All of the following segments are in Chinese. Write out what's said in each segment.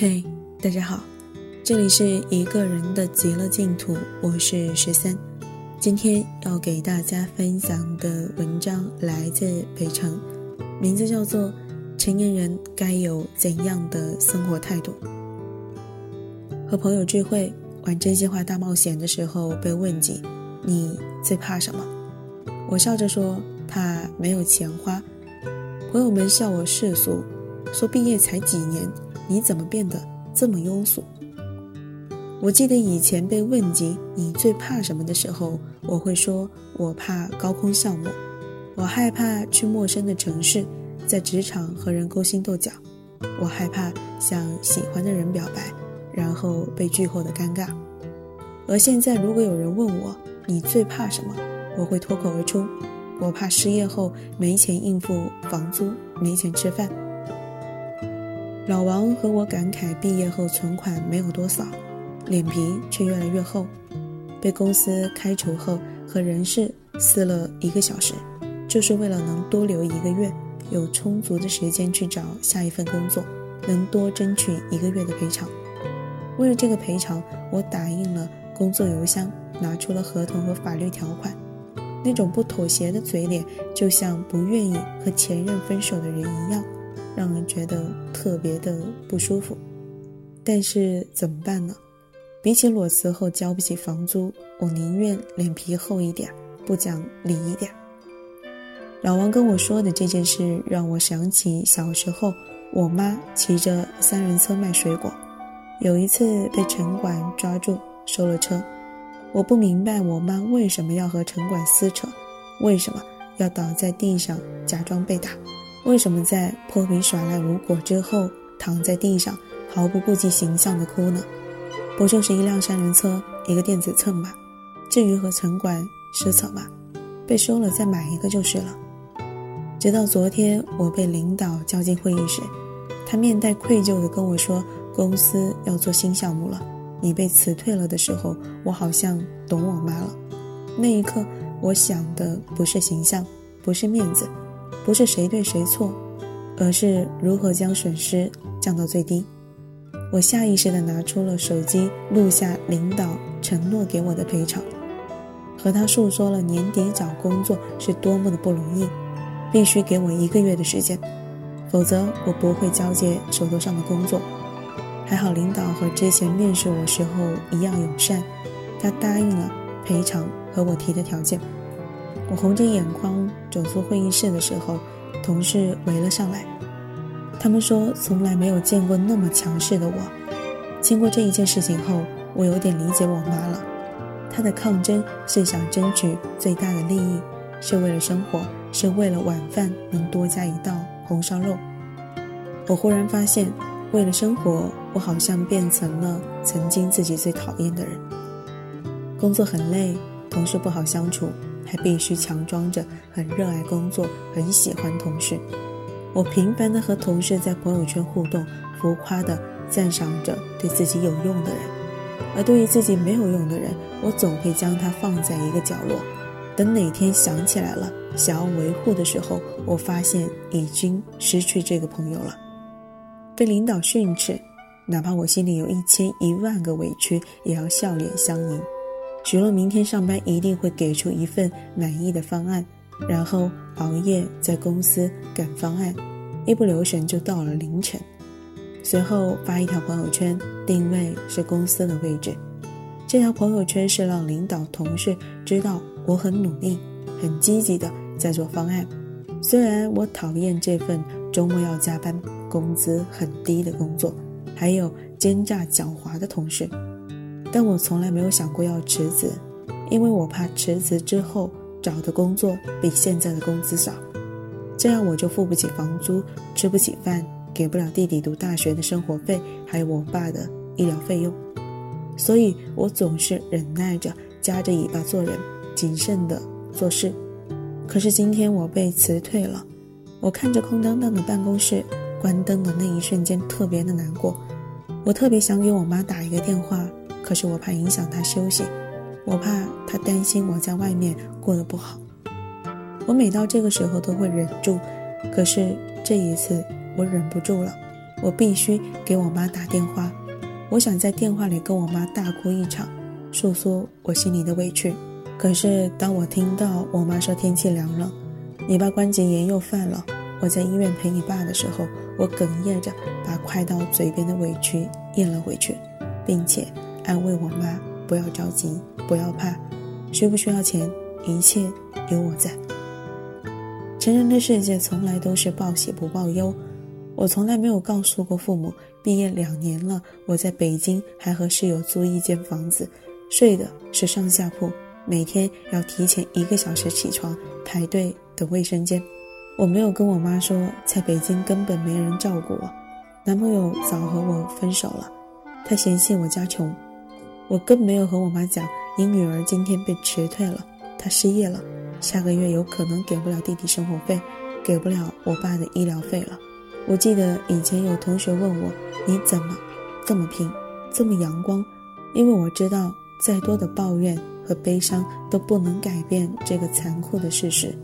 嘿，大家好，这里是一个人的极乐净土，我是十三。今天要给大家分享的文章来自北城，名字叫做《成年人该有怎样的生活态度》。和朋友聚会玩真心话大冒险的时候，被问及你最怕什么，我笑着说怕没有钱花。朋友们笑我世俗，说毕业才几年。你怎么变得这么庸俗？我记得以前被问及你最怕什么的时候，我会说我怕高空项目，我害怕去陌生的城市，在职场和人勾心斗角，我害怕向喜欢的人表白，然后被拒后的尴尬。而现在，如果有人问我你最怕什么，我会脱口而出：我怕失业后没钱应付房租，没钱吃饭。老王和我感慨，毕业后存款没有多少，脸皮却越来越厚。被公司开除后，和人事撕了一个小时，就是为了能多留一个月，有充足的时间去找下一份工作，能多争取一个月的赔偿。为了这个赔偿，我打印了工作邮箱，拿出了合同和法律条款。那种不妥协的嘴脸，就像不愿意和前任分手的人一样。让人觉得特别的不舒服，但是怎么办呢？比起裸辞后交不起房租，我宁愿脸皮厚一点，不讲理一点。老王跟我说的这件事，让我想起小时候，我妈骑着三轮车卖水果，有一次被城管抓住收了车。我不明白我妈为什么要和城管撕扯，为什么要倒在地上假装被打。为什么在泼皮耍赖无果之后，躺在地上毫不顾及形象的哭呢？不就是一辆三轮车，一个电子秤吗？至于和城管撕扯吗？被收了再买一个就是了。直到昨天，我被领导叫进会议室，他面带愧疚地跟我说：“公司要做新项目了，你被辞退了。”的时候，我好像懂我妈了。那一刻，我想的不是形象，不是面子。不是谁对谁错，而是如何将损失降到最低。我下意识地拿出了手机，录下领导承诺给我的赔偿，和他诉说了年底找工作是多么的不容易，必须给我一个月的时间，否则我不会交接手头上的工作。还好领导和之前面试我时候一样友善，他答应了赔偿和我提的条件。我红着眼眶走出会议室的时候，同事围了上来。他们说从来没有见过那么强势的我。经过这一件事情后，我有点理解我妈了。她的抗争是想争取最大的利益，是为了生活，是为了晚饭能多加一道红烧肉。我忽然发现，为了生活，我好像变成了曾经自己最讨厌的人。工作很累，同事不好相处。还必须强装着很热爱工作，很喜欢同事。我频繁的和同事在朋友圈互动，浮夸的赞赏着对自己有用的人，而对于自己没有用的人，我总会将他放在一个角落。等哪天想起来了，想要维护的时候，我发现已经失去这个朋友了。被领导训斥，哪怕我心里有一千一万个委屈，也要笑脸相迎。许诺明天上班一定会给出一份满意的方案，然后熬夜在公司赶方案，一不留神就到了凌晨。随后发一条朋友圈，定位是公司的位置。这条朋友圈是让领导同事知道我很努力、很积极的在做方案。虽然我讨厌这份周末要加班、工资很低的工作，还有奸诈狡猾的同事。但我从来没有想过要辞职，因为我怕辞职之后找的工作比现在的工资少，这样我就付不起房租，吃不起饭，给不了弟弟读大学的生活费，还有我爸的医疗费用。所以我总是忍耐着，夹着尾巴做人，谨慎的做事。可是今天我被辞退了，我看着空荡荡的办公室，关灯的那一瞬间特别的难过，我特别想给我妈打一个电话。可是我怕影响他休息，我怕他担心我在外面过得不好。我每到这个时候都会忍住，可是这一次我忍不住了。我必须给我妈打电话。我想在电话里跟我妈大哭一场，诉说我心里的委屈。可是当我听到我妈说天气凉了，你爸关节炎又犯了，我在医院陪你爸的时候，我哽咽着把快到嘴边的委屈咽了回去，并且安慰我妈不要着急，不要怕，需不需要钱，一切有我在。成人的世界从来都是报喜不报忧。我从来没有告诉过父母，毕业两年了，我在北京还和室友租一间房子，睡的是上下铺，每天要提前一个小时起床排队等卫生间。我没有跟我妈说，在北京根本没人照顾我，男朋友早和我分手了，他嫌弃我家穷。我更没有和我妈讲，你女儿今天被辞退了，她失业了，下个月有可能给不了弟弟生活费，给不了我爸的医疗费了。我记得以前有同学问我：“你怎么这么拼，这么阳光？”因为我知道，再多的抱怨和悲伤都不能改变这个残酷的事实，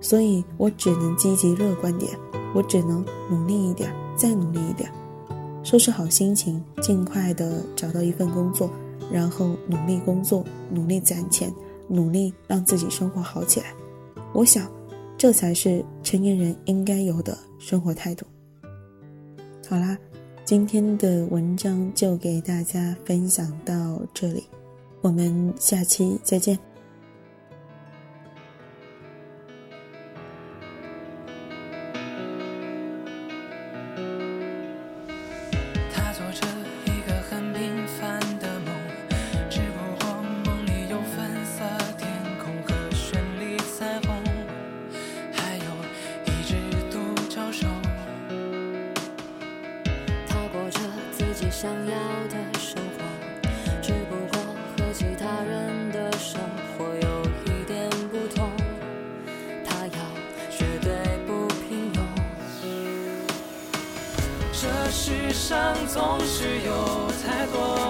所以我只能积极乐观点，我只能努力一点，再努力一点，收拾好心情，尽快的找到一份工作，然后努力工作，努力攒钱，努力让自己生活好起来。我想。这才是成年人应该有的生活态度。好啦，今天的文章就给大家分享到这里，我们下期再见。想要的生活，只不过和其他人的生活有一点不同。他要绝对不平庸。这世上总是有太多。